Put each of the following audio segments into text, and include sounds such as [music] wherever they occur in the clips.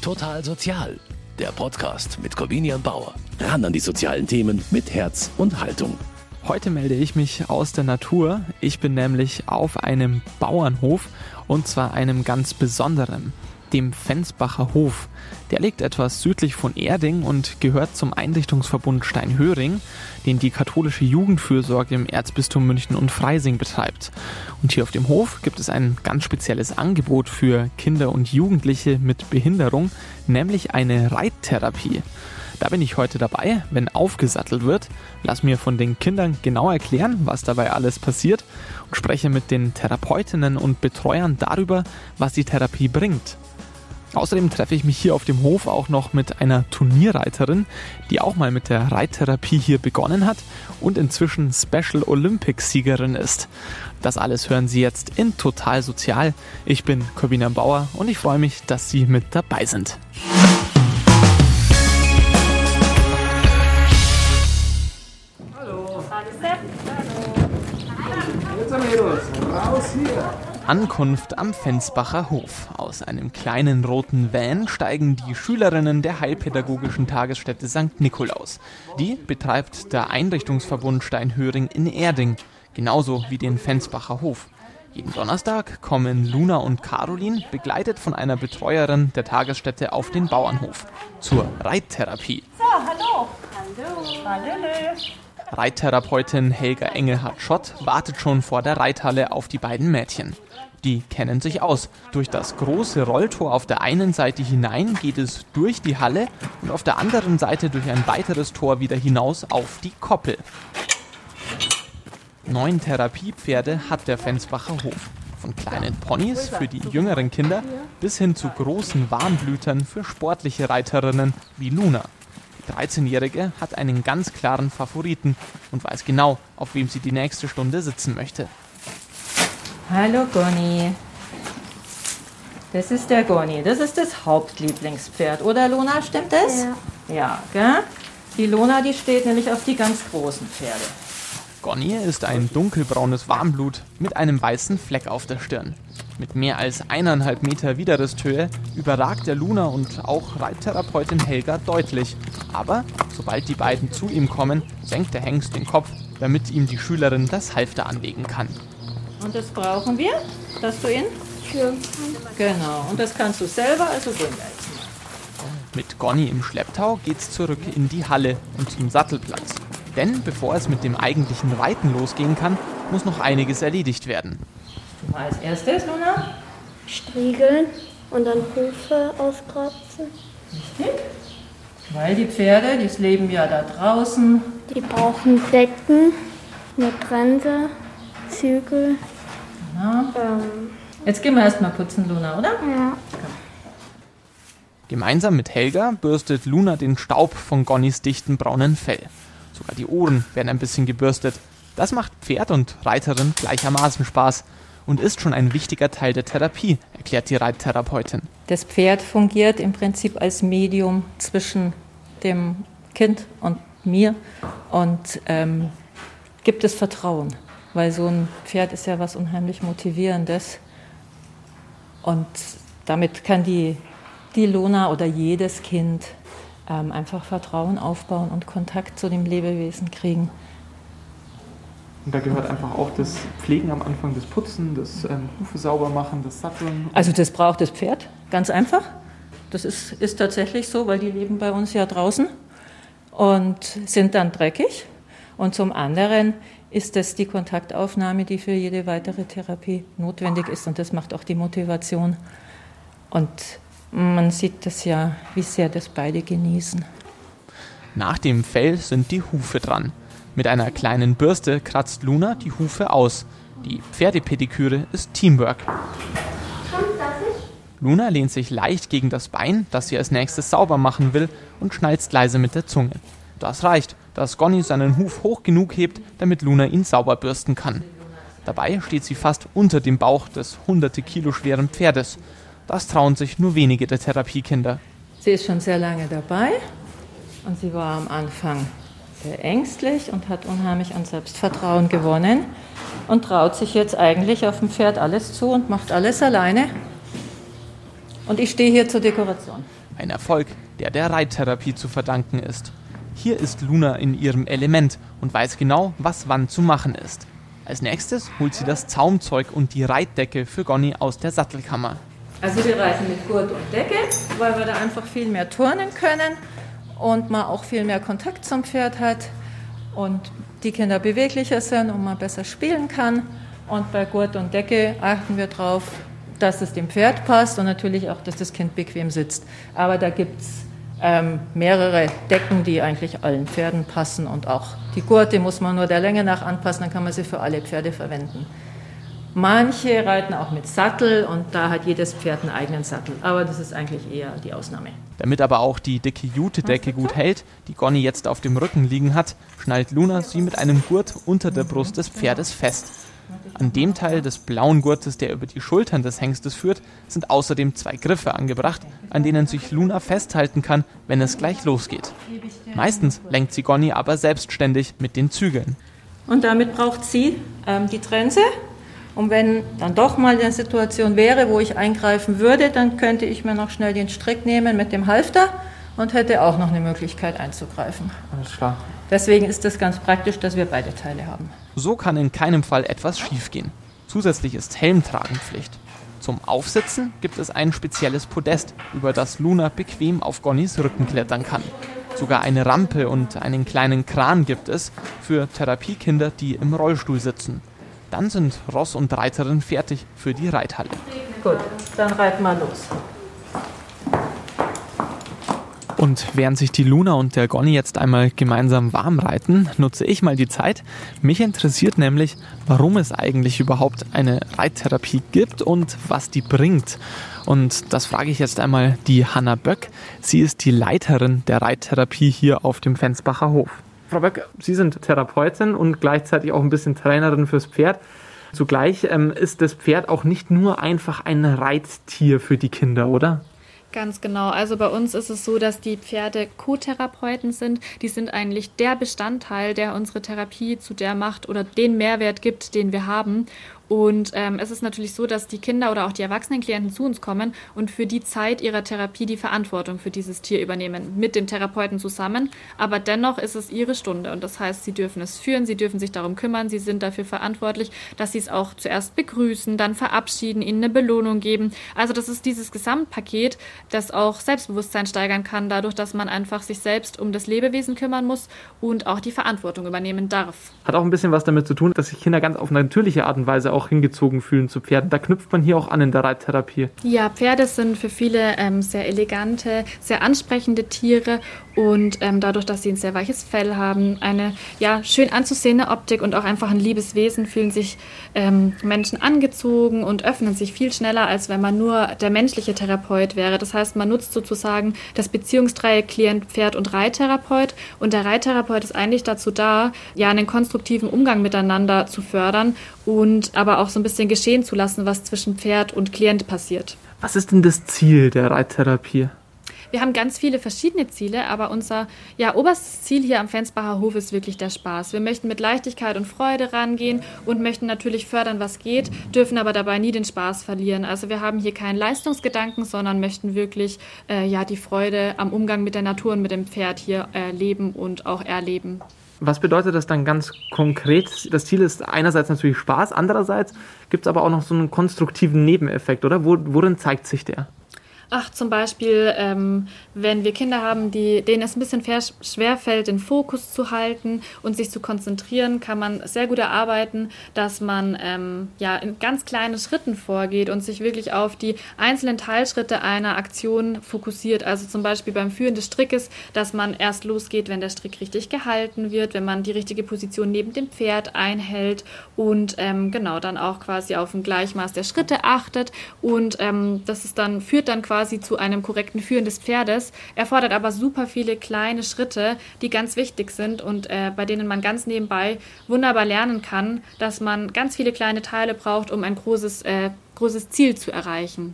Total Sozial, der Podcast mit Corvinian Bauer. Ran an die sozialen Themen mit Herz und Haltung. Heute melde ich mich aus der Natur. Ich bin nämlich auf einem Bauernhof und zwar einem ganz besonderen dem Fensbacher Hof. Der liegt etwas südlich von Erding und gehört zum Einrichtungsverbund Steinhöring, den die katholische Jugendfürsorge im Erzbistum München und Freising betreibt. Und hier auf dem Hof gibt es ein ganz spezielles Angebot für Kinder und Jugendliche mit Behinderung, nämlich eine Reittherapie. Da bin ich heute dabei, wenn aufgesattelt wird. Lass mir von den Kindern genau erklären, was dabei alles passiert und spreche mit den Therapeutinnen und Betreuern darüber, was die Therapie bringt. Außerdem treffe ich mich hier auf dem Hof auch noch mit einer Turnierreiterin, die auch mal mit der Reittherapie hier begonnen hat und inzwischen Special Olympics Siegerin ist. Das alles hören Sie jetzt in Total Sozial. Ich bin Corbina Bauer und ich freue mich, dass Sie mit dabei sind. Hallo. Hallo Sepp. Hallo. Jetzt haben wir Raus hier. Ankunft am Fensbacher Hof. Aus einem kleinen roten Van steigen die Schülerinnen der Heilpädagogischen Tagesstätte St. Nikolaus. Die betreibt der Einrichtungsverbund Steinhöring in Erding, genauso wie den Fensbacher Hof. Jeden Donnerstag kommen Luna und Caroline, begleitet von einer Betreuerin der Tagesstätte, auf den Bauernhof zur Reittherapie. So, hallo. Hallo. Hallo. Reittherapeutin Helga Engelhardt-Schott wartet schon vor der Reithalle auf die beiden Mädchen. Die kennen sich aus. Durch das große Rolltor auf der einen Seite hinein geht es durch die Halle und auf der anderen Seite durch ein weiteres Tor wieder hinaus auf die Koppel. Neun Therapiepferde hat der Fensbacher Hof. Von kleinen Ponys für die jüngeren Kinder bis hin zu großen Warmblütern für sportliche Reiterinnen wie Luna. Die 13-Jährige hat einen ganz klaren Favoriten und weiß genau, auf wem sie die nächste Stunde sitzen möchte. Hallo Goni. Das ist der Goni. Das ist das Hauptlieblingspferd, oder Lona? Stimmt das? Ja. Ja, gell? Die Lona, die steht nämlich auf die ganz großen Pferde. Gonni ist ein dunkelbraunes Warmblut mit einem weißen Fleck auf der Stirn. Mit mehr als eineinhalb Meter Widerristhöhe überragt der Luna und auch Reittherapeutin Helga deutlich. Aber sobald die beiden zu ihm kommen, senkt der Hengst den Kopf, damit ihm die Schülerin das Halfter anlegen kann. Und das brauchen wir, dass du ihn? Schirm. Genau. Und das kannst du selber, also gehen wir jetzt mal. Mit Gonni im Schlepptau geht's zurück in die Halle und zum Sattelplatz. Denn bevor es mit dem eigentlichen Reiten losgehen kann, muss noch einiges erledigt werden. Mal als erstes, Luna. Striegeln und dann Hufe auskratzen. Richtig. Weil die Pferde, die leben ja da draußen. Die brauchen Decken, eine Bremse, Zügel. Ja. Ähm, Jetzt gehen wir erstmal putzen, Luna, oder? ja. Gemeinsam mit Helga bürstet Luna den Staub von Gonnis dichten braunen Fell. Sogar die Ohren werden ein bisschen gebürstet. Das macht Pferd und Reiterin gleichermaßen Spaß und ist schon ein wichtiger Teil der Therapie, erklärt die Reittherapeutin. Das Pferd fungiert im Prinzip als Medium zwischen dem Kind und mir und ähm, gibt es Vertrauen, weil so ein Pferd ist ja was unheimlich Motivierendes und damit kann die, die Lona oder jedes Kind ähm, einfach Vertrauen aufbauen und Kontakt zu dem Lebewesen kriegen. Und da gehört einfach auch das Pflegen am Anfang, das Putzen, das ähm, Hufe sauber machen, das Satteln. Also das braucht das Pferd, ganz einfach. Das ist, ist tatsächlich so, weil die leben bei uns ja draußen und sind dann dreckig. Und zum anderen ist das die Kontaktaufnahme, die für jede weitere Therapie notwendig ist. Und das macht auch die Motivation. Und man sieht das ja, wie sehr das beide genießen. Nach dem Fell sind die Hufe dran. Mit einer kleinen Bürste kratzt Luna die Hufe aus. Die Pferdepediküre ist Teamwork. Luna lehnt sich leicht gegen das Bein, das sie als nächstes sauber machen will, und schnalzt leise mit der Zunge. Das reicht, dass Gonny seinen Huf hoch genug hebt, damit Luna ihn sauber bürsten kann. Dabei steht sie fast unter dem Bauch des hunderte Kilo schweren Pferdes. Das trauen sich nur wenige der Therapiekinder. Sie ist schon sehr lange dabei und sie war am Anfang sehr ängstlich und hat unheimlich an Selbstvertrauen gewonnen und traut sich jetzt eigentlich auf dem Pferd alles zu und macht alles alleine. Und ich stehe hier zur Dekoration. Ein Erfolg, der der Reittherapie zu verdanken ist. Hier ist Luna in ihrem Element und weiß genau, was wann zu machen ist. Als nächstes holt sie das Zaumzeug und die Reitdecke für Gonny aus der Sattelkammer. Also wir reiten mit Gurt und Decke, weil wir da einfach viel mehr turnen können und man auch viel mehr Kontakt zum Pferd hat und die Kinder beweglicher sind und man besser spielen kann. Und bei Gurt und Decke achten wir darauf, dass es dem Pferd passt und natürlich auch, dass das Kind bequem sitzt. Aber da gibt es ähm, mehrere Decken, die eigentlich allen Pferden passen und auch die Gurte muss man nur der Länge nach anpassen, dann kann man sie für alle Pferde verwenden. Manche reiten auch mit Sattel und da hat jedes Pferd einen eigenen Sattel, aber das ist eigentlich eher die Ausnahme. Damit aber auch die dicke Jute-Decke gut hält, die Gonny jetzt auf dem Rücken liegen hat, schnallt Luna sie mit einem Gurt unter der Brust des Pferdes fest. An dem Teil des blauen Gurtes, der über die Schultern des Hengstes führt, sind außerdem zwei Griffe angebracht, an denen sich Luna festhalten kann, wenn es gleich losgeht. Meistens lenkt sie Gonny aber selbstständig mit den Zügeln. Und damit braucht sie ähm, die Trense. Und wenn dann doch mal eine Situation wäre, wo ich eingreifen würde, dann könnte ich mir noch schnell den Strick nehmen mit dem Halfter und hätte auch noch eine Möglichkeit einzugreifen. Alles klar. Deswegen ist es ganz praktisch, dass wir beide Teile haben. So kann in keinem Fall etwas schiefgehen. Zusätzlich ist Helmtragenpflicht. Zum Aufsitzen gibt es ein spezielles Podest, über das Luna bequem auf Gonnys Rücken klettern kann. Sogar eine Rampe und einen kleinen Kran gibt es für Therapiekinder, die im Rollstuhl sitzen. Dann sind Ross und Reiterin fertig für die Reithalle. Gut, dann reiten wir los. Und während sich die Luna und der Gonny jetzt einmal gemeinsam warm reiten, nutze ich mal die Zeit. Mich interessiert nämlich, warum es eigentlich überhaupt eine Reittherapie gibt und was die bringt. Und das frage ich jetzt einmal die Hanna Böck. Sie ist die Leiterin der Reittherapie hier auf dem Fensbacher Hof. Frau Böck, Sie sind Therapeutin und gleichzeitig auch ein bisschen Trainerin fürs Pferd. Zugleich ähm, ist das Pferd auch nicht nur einfach ein Reittier für die Kinder, oder? Ganz genau. Also bei uns ist es so, dass die Pferde Co-Therapeuten sind. Die sind eigentlich der Bestandteil, der unsere Therapie zu der macht oder den Mehrwert gibt, den wir haben. Und ähm, es ist natürlich so, dass die Kinder oder auch die erwachsenen Klienten zu uns kommen und für die Zeit ihrer Therapie die Verantwortung für dieses Tier übernehmen, mit dem Therapeuten zusammen. Aber dennoch ist es ihre Stunde und das heißt, sie dürfen es führen, sie dürfen sich darum kümmern, sie sind dafür verantwortlich, dass sie es auch zuerst begrüßen, dann verabschieden, ihnen eine Belohnung geben. Also das ist dieses Gesamtpaket, das auch Selbstbewusstsein steigern kann, dadurch, dass man einfach sich selbst um das Lebewesen kümmern muss und auch die Verantwortung übernehmen darf. Hat auch ein bisschen was damit zu tun, dass sich Kinder ganz auf natürliche Art und Weise auch auch hingezogen fühlen zu Pferden. Da knüpft man hier auch an in der Reittherapie. Ja, Pferde sind für viele ähm, sehr elegante, sehr ansprechende Tiere und ähm, dadurch, dass sie ein sehr weiches Fell haben, eine ja, schön anzusehende Optik und auch einfach ein liebes Wesen, fühlen sich ähm, Menschen angezogen und öffnen sich viel schneller, als wenn man nur der menschliche Therapeut wäre. Das heißt, man nutzt sozusagen das Beziehungsdreieck Klient, Pferd und Reittherapeut und der Reittherapeut ist eigentlich dazu da, ja, einen konstruktiven Umgang miteinander zu fördern und aber auch so ein bisschen geschehen zu lassen, was zwischen Pferd und Klient passiert. Was ist denn das Ziel der Reittherapie? Wir haben ganz viele verschiedene Ziele, aber unser ja, oberstes Ziel hier am Fensbacher Hof ist wirklich der Spaß. Wir möchten mit Leichtigkeit und Freude rangehen und möchten natürlich fördern, was geht, dürfen aber dabei nie den Spaß verlieren. Also wir haben hier keinen Leistungsgedanken, sondern möchten wirklich äh, ja, die Freude am Umgang mit der Natur und mit dem Pferd hier erleben und auch erleben. Was bedeutet das dann ganz konkret? Das Ziel ist einerseits natürlich Spaß, andererseits gibt es aber auch noch so einen konstruktiven Nebeneffekt, oder? Worin zeigt sich der? Ach, zum Beispiel, ähm, wenn wir Kinder haben, die, denen es ein bisschen schwer fällt, den Fokus zu halten und sich zu konzentrieren, kann man sehr gut erarbeiten, dass man ähm, ja in ganz kleinen Schritten vorgeht und sich wirklich auf die einzelnen Teilschritte einer Aktion fokussiert. Also zum Beispiel beim Führen des Strickes, dass man erst losgeht, wenn der Strick richtig gehalten wird, wenn man die richtige Position neben dem Pferd einhält und ähm, genau dann auch quasi auf ein Gleichmaß der Schritte achtet und ähm, das ist dann führt dann quasi quasi zu einem korrekten Führen des Pferdes, erfordert aber super viele kleine Schritte, die ganz wichtig sind und äh, bei denen man ganz nebenbei wunderbar lernen kann, dass man ganz viele kleine Teile braucht, um ein großes, äh, großes Ziel zu erreichen.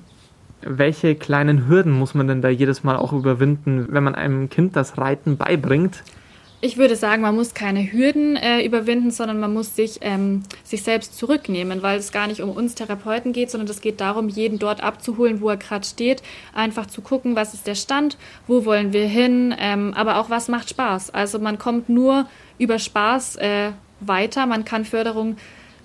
Welche kleinen Hürden muss man denn da jedes Mal auch überwinden, wenn man einem Kind das Reiten beibringt? Ich würde sagen, man muss keine Hürden äh, überwinden, sondern man muss sich, ähm, sich selbst zurücknehmen, weil es gar nicht um uns Therapeuten geht, sondern es geht darum, jeden dort abzuholen, wo er gerade steht. Einfach zu gucken, was ist der Stand, wo wollen wir hin, ähm, aber auch was macht Spaß. Also man kommt nur über Spaß äh, weiter. Man kann Förderung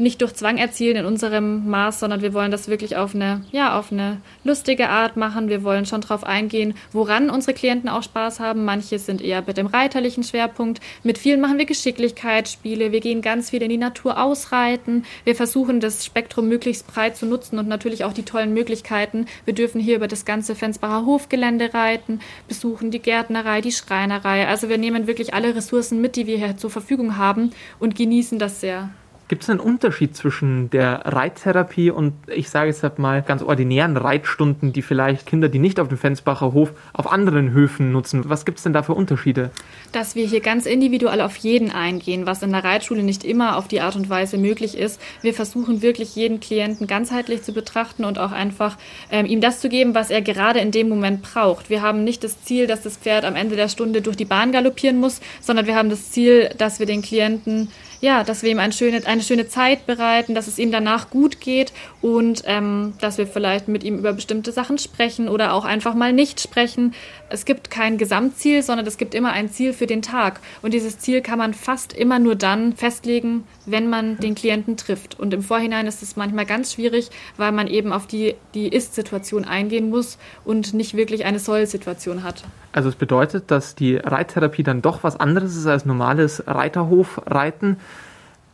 nicht durch Zwang erzielen in unserem Maß, sondern wir wollen das wirklich auf eine, ja, auf eine lustige Art machen. Wir wollen schon darauf eingehen, woran unsere Klienten auch Spaß haben. Manche sind eher mit dem reiterlichen Schwerpunkt. Mit vielen machen wir Geschicklichkeitsspiele. Wir gehen ganz viel in die Natur ausreiten. Wir versuchen, das Spektrum möglichst breit zu nutzen und natürlich auch die tollen Möglichkeiten. Wir dürfen hier über das ganze Fensbacher Hofgelände reiten, besuchen die Gärtnerei, die Schreinerei. Also wir nehmen wirklich alle Ressourcen mit, die wir hier zur Verfügung haben und genießen das sehr. Gibt es einen Unterschied zwischen der Reittherapie und ich sage jetzt halt mal ganz ordinären Reitstunden, die vielleicht Kinder, die nicht auf dem Fensbacher Hof, auf anderen Höfen nutzen? Was gibt es denn da für Unterschiede? Dass wir hier ganz individuell auf jeden eingehen, was in der Reitschule nicht immer auf die Art und Weise möglich ist. Wir versuchen wirklich jeden Klienten ganzheitlich zu betrachten und auch einfach ähm, ihm das zu geben, was er gerade in dem Moment braucht. Wir haben nicht das Ziel, dass das Pferd am Ende der Stunde durch die Bahn galoppieren muss, sondern wir haben das Ziel, dass wir den Klienten ja, dass wir ihm eine schöne, eine schöne Zeit bereiten, dass es ihm danach gut geht und ähm, dass wir vielleicht mit ihm über bestimmte Sachen sprechen oder auch einfach mal nicht sprechen. Es gibt kein Gesamtziel, sondern es gibt immer ein Ziel für den Tag. Und dieses Ziel kann man fast immer nur dann festlegen, wenn man den Klienten trifft. Und im Vorhinein ist es manchmal ganz schwierig, weil man eben auf die, die Ist-Situation eingehen muss und nicht wirklich eine Soll-Situation hat. Also es bedeutet, dass die Reittherapie dann doch was anderes ist als normales Reiterhofreiten.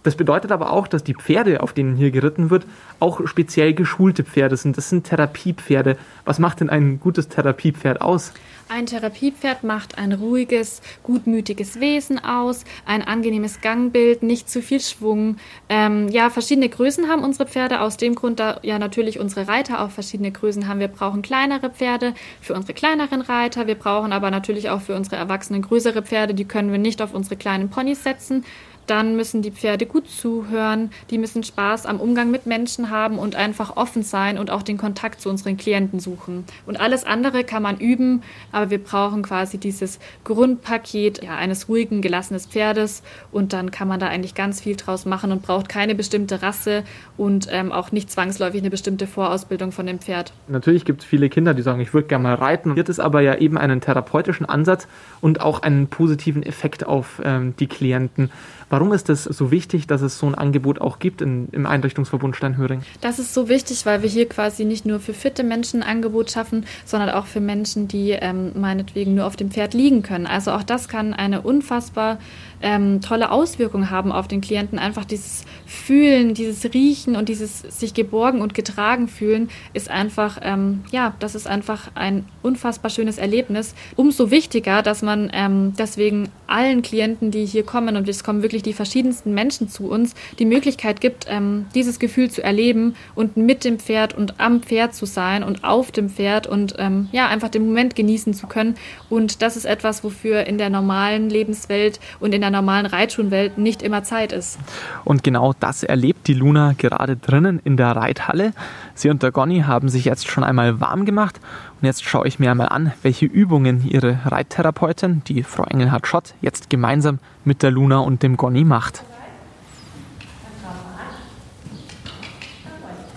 Das bedeutet aber auch, dass die Pferde, auf denen hier geritten wird, auch speziell geschulte Pferde sind. Das sind Therapiepferde. Was macht denn ein gutes Therapiepferd aus? Ein Therapiepferd macht ein ruhiges, gutmütiges Wesen aus, ein angenehmes Gangbild, nicht zu viel Schwung. Ähm, ja, verschiedene Größen haben unsere Pferde. Aus dem Grund, da ja natürlich unsere Reiter auch verschiedene Größen haben. Wir brauchen kleinere Pferde für unsere kleineren Reiter. Wir brauchen aber natürlich auch für unsere Erwachsenen größere Pferde. Die können wir nicht auf unsere kleinen Ponys setzen. Dann müssen die Pferde gut zuhören, die müssen Spaß am Umgang mit Menschen haben und einfach offen sein und auch den Kontakt zu unseren Klienten suchen. Und alles andere kann man üben, aber wir brauchen quasi dieses Grundpaket ja, eines ruhigen, gelassenen Pferdes und dann kann man da eigentlich ganz viel draus machen und braucht keine bestimmte Rasse und ähm, auch nicht zwangsläufig eine bestimmte Vorausbildung von dem Pferd. Natürlich gibt es viele Kinder, die sagen, ich würde gerne mal reiten. Hier es aber ja eben einen therapeutischen Ansatz und auch einen positiven Effekt auf ähm, die Klienten. Warum ist es so wichtig, dass es so ein Angebot auch gibt in, im Einrichtungsverbund Steinhöring? Das ist so wichtig, weil wir hier quasi nicht nur für fitte Menschen ein Angebot schaffen, sondern auch für Menschen, die ähm, meinetwegen nur auf dem Pferd liegen können. Also auch das kann eine unfassbar ähm, tolle Auswirkungen haben auf den Klienten. Einfach dieses Fühlen, dieses Riechen und dieses sich geborgen und getragen fühlen ist einfach, ähm, ja, das ist einfach ein unfassbar schönes Erlebnis. Umso wichtiger, dass man ähm, deswegen allen Klienten, die hier kommen, und es kommen wirklich die verschiedensten Menschen zu uns, die Möglichkeit gibt, ähm, dieses Gefühl zu erleben und mit dem Pferd und am Pferd zu sein und auf dem Pferd und ähm, ja, einfach den Moment genießen zu können. Und das ist etwas, wofür in der normalen Lebenswelt und in der normalen Reitschulenwelt nicht immer Zeit ist. Und genau das erlebt die Luna gerade drinnen in der Reithalle. Sie und der Gonny haben sich jetzt schon einmal warm gemacht und jetzt schaue ich mir einmal an, welche Übungen ihre Reittherapeutin, die Frau Engelhardt Schott, jetzt gemeinsam mit der Luna und dem Gonny macht.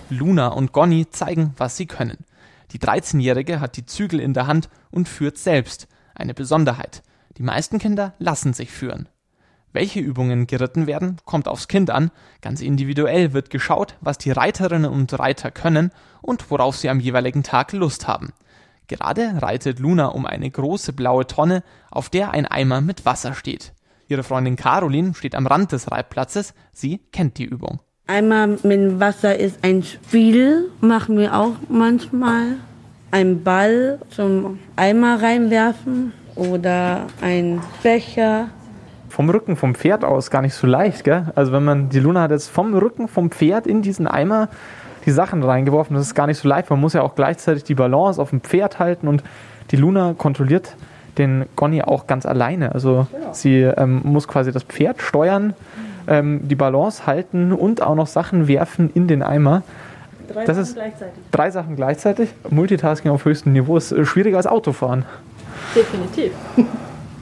Luna und Gonny zeigen, was sie können. Die 13-Jährige hat die Zügel in der Hand und führt selbst. Eine Besonderheit. Die meisten Kinder lassen sich führen. Welche Übungen geritten werden, kommt aufs Kind an. Ganz individuell wird geschaut, was die Reiterinnen und Reiter können und worauf sie am jeweiligen Tag Lust haben. Gerade reitet Luna um eine große blaue Tonne, auf der ein Eimer mit Wasser steht. Ihre Freundin Caroline steht am Rand des Reitplatzes. Sie kennt die Übung. Eimer mit Wasser ist ein Spiel, machen wir auch manchmal. Ein Ball zum Eimer reinwerfen oder ein Becher vom Rücken vom Pferd aus gar nicht so leicht, gell? Also wenn man, die Luna hat jetzt vom Rücken vom Pferd in diesen Eimer die Sachen reingeworfen, das ist gar nicht so leicht. Man muss ja auch gleichzeitig die Balance auf dem Pferd halten und die Luna kontrolliert den Gonny auch ganz alleine. Also ja. sie ähm, muss quasi das Pferd steuern, ähm, die Balance halten und auch noch Sachen werfen in den Eimer. Drei das Sachen ist gleichzeitig. Drei Sachen gleichzeitig. Multitasking auf höchstem Niveau ist äh, schwieriger als Autofahren. Definitiv. [laughs]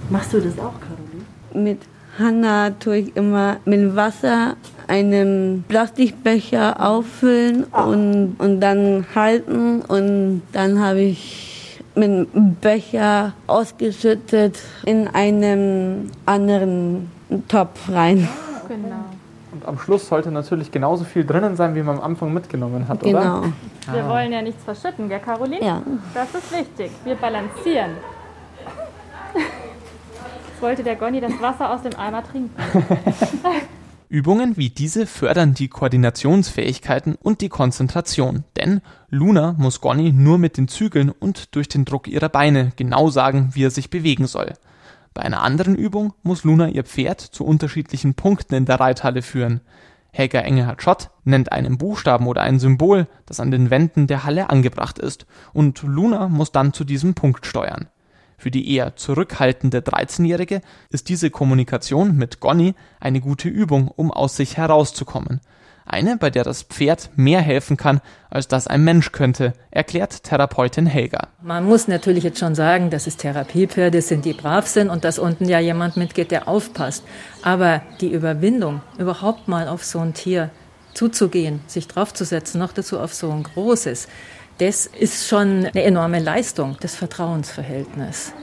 Machst du das auch, Caroline? Mit Hanna tue ich immer mit Wasser einen Plastikbecher auffüllen und, und dann halten und dann habe ich mit dem Becher ausgeschüttet in einen anderen Topf rein. Genau. Und am Schluss sollte natürlich genauso viel drinnen sein, wie man am Anfang mitgenommen hat, oder? Genau. Wir wollen ja nichts verschütten, gell, Caroline? Ja. Das ist wichtig. Wir balancieren. Wollte der Gonny das Wasser aus dem Eimer trinken. [laughs] Übungen wie diese fördern die Koordinationsfähigkeiten und die Konzentration, denn Luna muss Gonny nur mit den Zügeln und durch den Druck ihrer Beine genau sagen, wie er sich bewegen soll. Bei einer anderen Übung muss Luna ihr Pferd zu unterschiedlichen Punkten in der Reithalle führen. Helga Engelhardt Schott nennt einen Buchstaben oder ein Symbol, das an den Wänden der Halle angebracht ist, und Luna muss dann zu diesem Punkt steuern. Für die eher zurückhaltende 13-Jährige ist diese Kommunikation mit Gonny eine gute Übung, um aus sich herauszukommen. Eine, bei der das Pferd mehr helfen kann, als das ein Mensch könnte, erklärt Therapeutin Helga. Man muss natürlich jetzt schon sagen, dass es Therapiepferde sind, die brav sind und dass unten ja jemand mitgeht, der aufpasst. Aber die Überwindung, überhaupt mal auf so ein Tier zuzugehen, sich draufzusetzen, noch dazu auf so ein großes, das ist schon eine enorme Leistung, das Vertrauensverhältnis.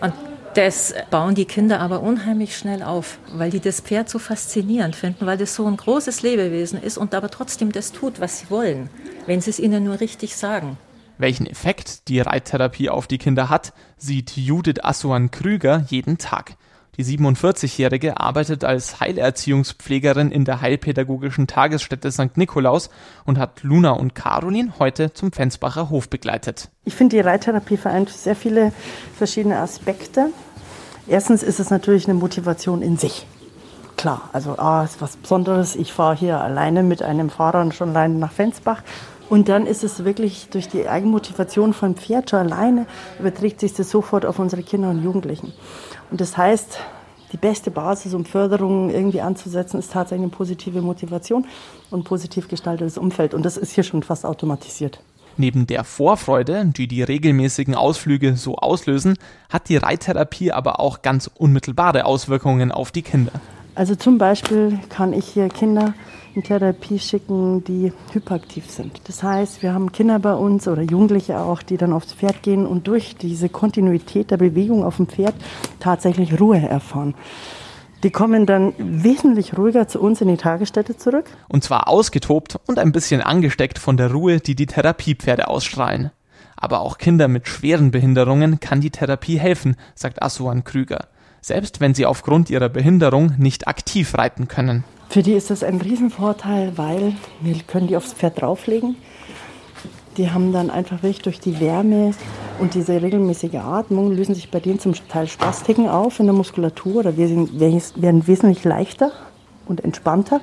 Und das bauen die Kinder aber unheimlich schnell auf, weil die das Pferd so faszinierend finden, weil das so ein großes Lebewesen ist und aber trotzdem das tut, was sie wollen, wenn sie es ihnen nur richtig sagen. Welchen Effekt die Reittherapie auf die Kinder hat, sieht Judith Assuan Krüger jeden Tag. Die 47-Jährige arbeitet als Heilerziehungspflegerin in der Heilpädagogischen Tagesstätte St. Nikolaus und hat Luna und Caroline heute zum Fensbacher Hof begleitet. Ich finde, die Reittherapie vereint sehr viele verschiedene Aspekte. Erstens ist es natürlich eine Motivation in sich. Klar, also ah, ist was Besonderes. Ich fahre hier alleine mit einem Fahrer schon alleine nach Fensbach. Und dann ist es wirklich durch die Eigenmotivation vom Pferd schon alleine, überträgt sich das sofort auf unsere Kinder und Jugendlichen. Und das heißt, die beste Basis, um Förderung irgendwie anzusetzen, ist tatsächlich eine positive Motivation und positiv gestaltetes Umfeld. Und das ist hier schon fast automatisiert. Neben der Vorfreude, die die regelmäßigen Ausflüge so auslösen, hat die Reittherapie aber auch ganz unmittelbare Auswirkungen auf die Kinder. Also zum Beispiel kann ich hier Kinder in Therapie schicken, die hyperaktiv sind. Das heißt, wir haben Kinder bei uns oder Jugendliche auch, die dann aufs Pferd gehen und durch diese Kontinuität der Bewegung auf dem Pferd tatsächlich Ruhe erfahren. Die kommen dann wesentlich ruhiger zu uns in die Tagesstätte zurück. Und zwar ausgetobt und ein bisschen angesteckt von der Ruhe, die die Therapiepferde ausstrahlen. Aber auch Kinder mit schweren Behinderungen kann die Therapie helfen, sagt Asuan Krüger. Selbst wenn sie aufgrund ihrer Behinderung nicht aktiv reiten können. Für die ist das ein Riesenvorteil, weil wir können die aufs Pferd drauflegen. Die haben dann einfach wirklich durch die Wärme und diese regelmäßige Atmung lösen sich bei denen zum Teil Spastiken auf in der Muskulatur oder werden wesentlich leichter und entspannter.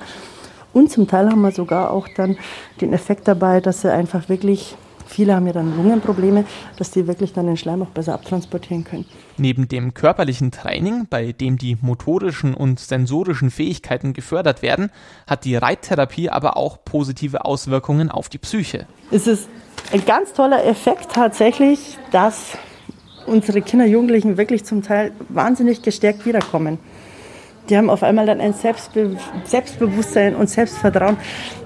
Und zum Teil haben wir sogar auch dann den Effekt dabei, dass sie einfach wirklich Viele haben ja dann Lungenprobleme, dass die wirklich dann den Schleim auch besser abtransportieren können. Neben dem körperlichen Training, bei dem die motorischen und sensorischen Fähigkeiten gefördert werden, hat die Reittherapie aber auch positive Auswirkungen auf die Psyche. Es ist ein ganz toller Effekt tatsächlich, dass unsere Kinder, Jugendlichen wirklich zum Teil wahnsinnig gestärkt wiederkommen. Die haben auf einmal dann ein Selbstbe Selbstbewusstsein und Selbstvertrauen.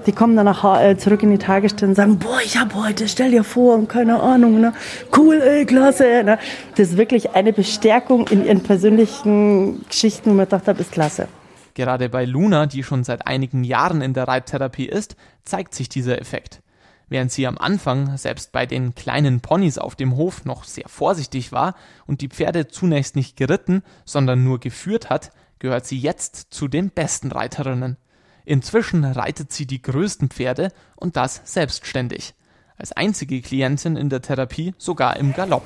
Die kommen dann nach, äh, zurück in die Tagesstätte und sagen, boah, ich habe heute, stell dir vor, und keine Ahnung, ne? cool, ey, klasse. Ne? Das ist wirklich eine Bestärkung in ihren persönlichen Geschichten, wo man gedacht habe, ist klasse. Gerade bei Luna, die schon seit einigen Jahren in der Reittherapie ist, zeigt sich dieser Effekt. Während sie am Anfang selbst bei den kleinen Ponys auf dem Hof noch sehr vorsichtig war und die Pferde zunächst nicht geritten, sondern nur geführt hat, gehört sie jetzt zu den besten Reiterinnen. Inzwischen reitet sie die größten Pferde und das selbstständig. Als einzige Klientin in der Therapie sogar im Galopp.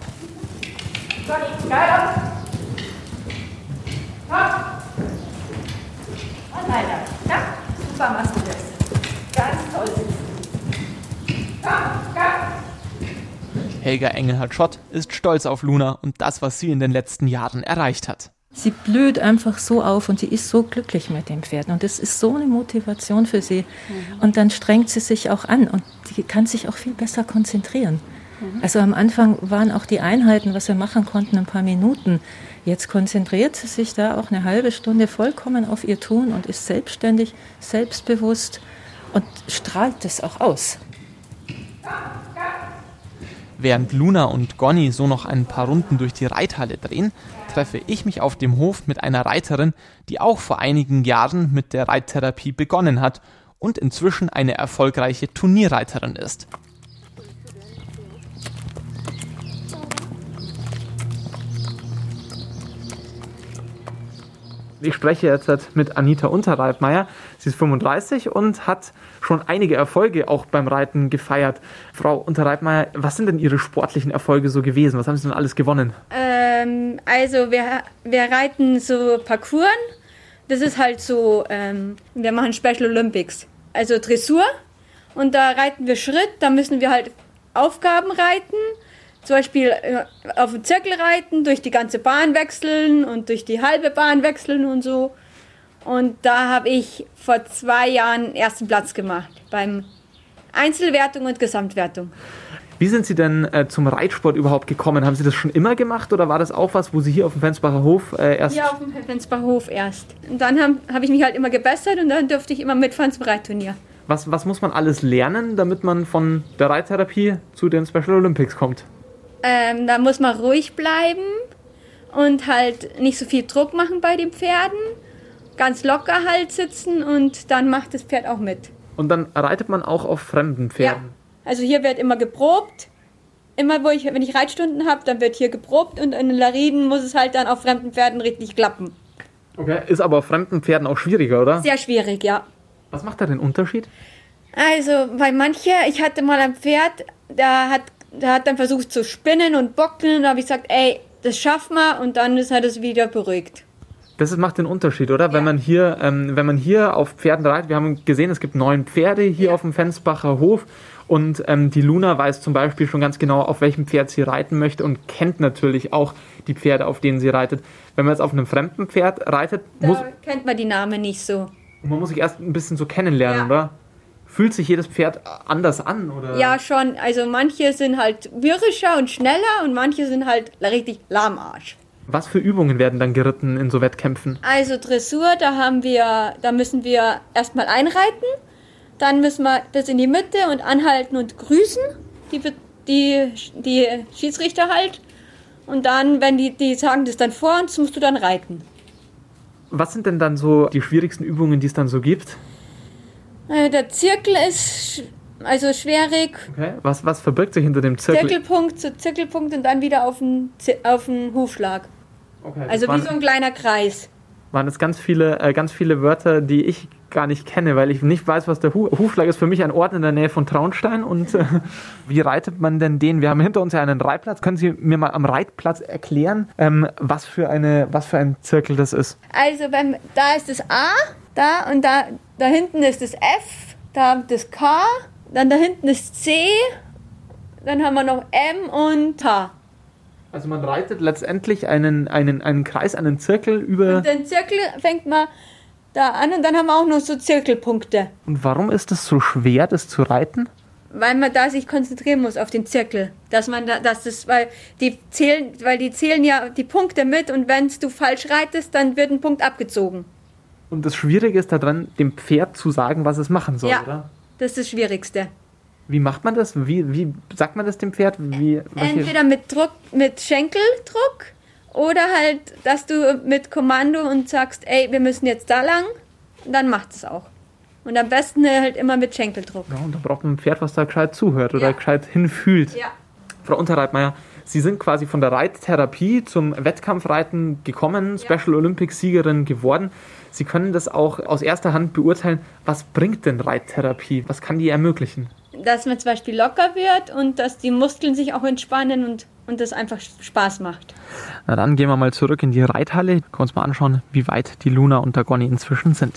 Helga Engelhardt-Schott ist stolz auf Luna und das, was sie in den letzten Jahren erreicht hat. Sie blüht einfach so auf und sie ist so glücklich mit den Pferden. Und das ist so eine Motivation für sie. Mhm. Und dann strengt sie sich auch an und sie kann sich auch viel besser konzentrieren. Also am Anfang waren auch die Einheiten, was wir machen konnten, ein paar Minuten. Jetzt konzentriert sie sich da auch eine halbe Stunde vollkommen auf ihr Tun und ist selbstständig, selbstbewusst und strahlt es auch aus. Während Luna und Gonny so noch ein paar Runden durch die Reithalle drehen, treffe ich mich auf dem Hof mit einer Reiterin, die auch vor einigen Jahren mit der Reittherapie begonnen hat und inzwischen eine erfolgreiche Turnierreiterin ist. Ich spreche jetzt mit Anita Unterreitmeier. Sie ist 35 und hat schon einige Erfolge auch beim Reiten gefeiert. Frau Unterreitmeier, was sind denn Ihre sportlichen Erfolge so gewesen? Was haben Sie denn alles gewonnen? Ähm, also wir, wir reiten so Parcours. Das ist halt so, ähm, wir machen Special Olympics. Also Dressur. Und da reiten wir Schritt. Da müssen wir halt Aufgaben reiten zum Beispiel äh, auf dem Zirkel reiten, durch die ganze Bahn wechseln und durch die halbe Bahn wechseln und so. Und da habe ich vor zwei Jahren ersten Platz gemacht beim Einzelwertung und Gesamtwertung. Wie sind Sie denn äh, zum Reitsport überhaupt gekommen? Haben Sie das schon immer gemacht oder war das auch was, wo Sie hier auf dem Fensbacher Hof äh, erst... Ja, auf dem Fensbacher Hof erst. Und dann habe hab ich mich halt immer gebessert und dann durfte ich immer mitfahren zum Reitturnier. Was, was muss man alles lernen, damit man von der Reittherapie zu den Special Olympics kommt? Ähm, da muss man ruhig bleiben und halt nicht so viel Druck machen bei den Pferden. Ganz locker halt sitzen und dann macht das Pferd auch mit. Und dann reitet man auch auf fremden Pferden? Ja. Also hier wird immer geprobt. Immer, wo ich, wenn ich Reitstunden habe, dann wird hier geprobt und in den Lariden muss es halt dann auf fremden Pferden richtig klappen. Okay, ist aber auf fremden Pferden auch schwieriger, oder? Sehr schwierig, ja. Was macht da den Unterschied? Also bei manchen, ich hatte mal ein Pferd, da hat der hat dann versucht zu spinnen und bocken. Da habe ich gesagt, ey, das schaffen wir und dann ist er das wieder beruhigt. Das macht den Unterschied, oder? Ja. Wenn man hier, ähm, wenn man hier auf Pferden reitet, wir haben gesehen, es gibt neun Pferde hier ja. auf dem Fensbacher Hof und ähm, die Luna weiß zum Beispiel schon ganz genau, auf welchem Pferd sie reiten möchte und kennt natürlich auch die Pferde, auf denen sie reitet. Wenn man jetzt auf einem fremden Pferd reitet, da muss, kennt man die Namen nicht so. Man muss sich erst ein bisschen so kennenlernen, ja. oder? Fühlt sich jedes Pferd anders an? Oder? Ja, schon. Also manche sind halt wirrischer und schneller und manche sind halt richtig lahmarsch. Was für Übungen werden dann geritten in so Wettkämpfen? Also Dressur, da haben wir, da müssen wir erstmal einreiten, dann müssen wir bis in die Mitte und anhalten und grüßen, die, die, die Schiedsrichter halt. Und dann, wenn die, die sagen das dann vor uns, musst du dann reiten. Was sind denn dann so die schwierigsten Übungen, die es dann so gibt? Äh, der Zirkel ist also schwerig. Okay. Was, was verbirgt sich hinter dem Zirkel? Zirkelpunkt zu Zirkelpunkt und dann wieder auf den, auf den Hufschlag. Okay, also wie so ein kleiner Kreis. Waren es ganz viele, äh, ganz viele Wörter, die ich gar nicht kenne, weil ich nicht weiß, was der Hu Hufschlag ist. Für mich ein Ort in der Nähe von Traunstein. Und äh, [laughs] wie reitet man denn den? Wir haben hinter uns ja einen Reitplatz. Können Sie mir mal am Reitplatz erklären, ähm, was, für eine, was für ein Zirkel das ist? Also, wenn, da ist das A, da und da, da hinten ist das F, da das K, dann da hinten ist C, dann haben wir noch M und H. Also man reitet letztendlich einen, einen, einen Kreis, einen Zirkel über. Und den Zirkel fängt man da an und dann haben wir auch noch so Zirkelpunkte. Und warum ist es so schwer, das zu reiten? Weil man da sich konzentrieren muss auf den Zirkel. Dass man da, dass das, weil die zählen, weil die zählen ja die Punkte mit und wenn du falsch reitest, dann wird ein Punkt abgezogen. Und das Schwierige ist daran, dem Pferd zu sagen, was es machen soll, ja, oder? Das ist das Schwierigste. Wie macht man das? Wie, wie sagt man das dem Pferd? Wie, Entweder mit Druck, mit Schenkeldruck oder halt, dass du mit Kommando und sagst, ey, wir müssen jetzt da lang, dann macht es auch. Und am besten halt immer mit Schenkeldruck. Ja, und da braucht man ein Pferd, was da gescheit zuhört oder ja. gescheit hinfühlt. Ja. Frau Unterreitmeier, Sie sind quasi von der Reittherapie zum Wettkampfreiten gekommen, Special Olympics Siegerin geworden. Sie können das auch aus erster Hand beurteilen. Was bringt denn Reittherapie? Was kann die ermöglichen? Dass man zum Beispiel locker wird und dass die Muskeln sich auch entspannen und, und das einfach Spaß macht. Na dann gehen wir mal zurück in die Reithalle. Können wir uns mal anschauen, wie weit die Luna und der Gonny inzwischen sind.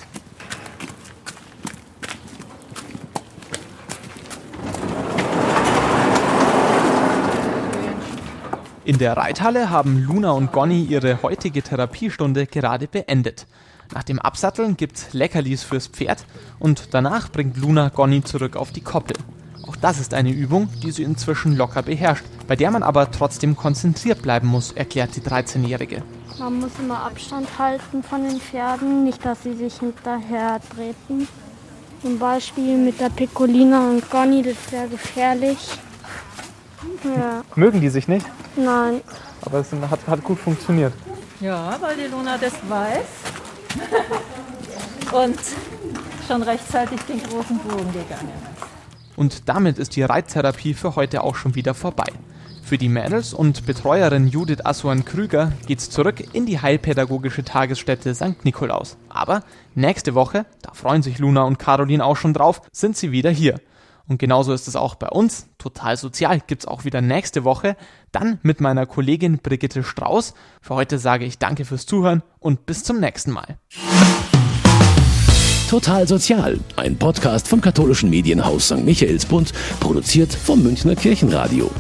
In der Reithalle haben Luna und Gonny ihre heutige Therapiestunde gerade beendet. Nach dem Absatteln gibt's Leckerlis fürs Pferd und danach bringt Luna Gonny zurück auf die Koppel. Auch das ist eine Übung, die sie inzwischen locker beherrscht, bei der man aber trotzdem konzentriert bleiben muss, erklärt die 13-Jährige. Man muss immer Abstand halten von den Pferden, nicht, dass sie sich hinterher treten. Zum Beispiel mit der Piccolina und Conny, das wäre gefährlich. Ja, Mögen die sich nicht, nein. aber es hat, hat gut funktioniert. Ja, weil die Luna das weiß. Und schon rechtzeitig den großen Bogen gegangen ist. Und damit ist die Reittherapie für heute auch schon wieder vorbei. Für die Mädels und Betreuerin Judith Asuan Krüger geht's zurück in die heilpädagogische Tagesstätte St. Nikolaus. Aber nächste Woche, da freuen sich Luna und Caroline auch schon drauf, sind sie wieder hier. Und genauso ist es auch bei uns. Total sozial gibt's auch wieder nächste Woche. Dann mit meiner Kollegin Brigitte Strauß. Für heute sage ich danke fürs Zuhören und bis zum nächsten Mal. Total Sozial, ein Podcast vom katholischen Medienhaus St. Michaelsbund, produziert vom Münchner Kirchenradio.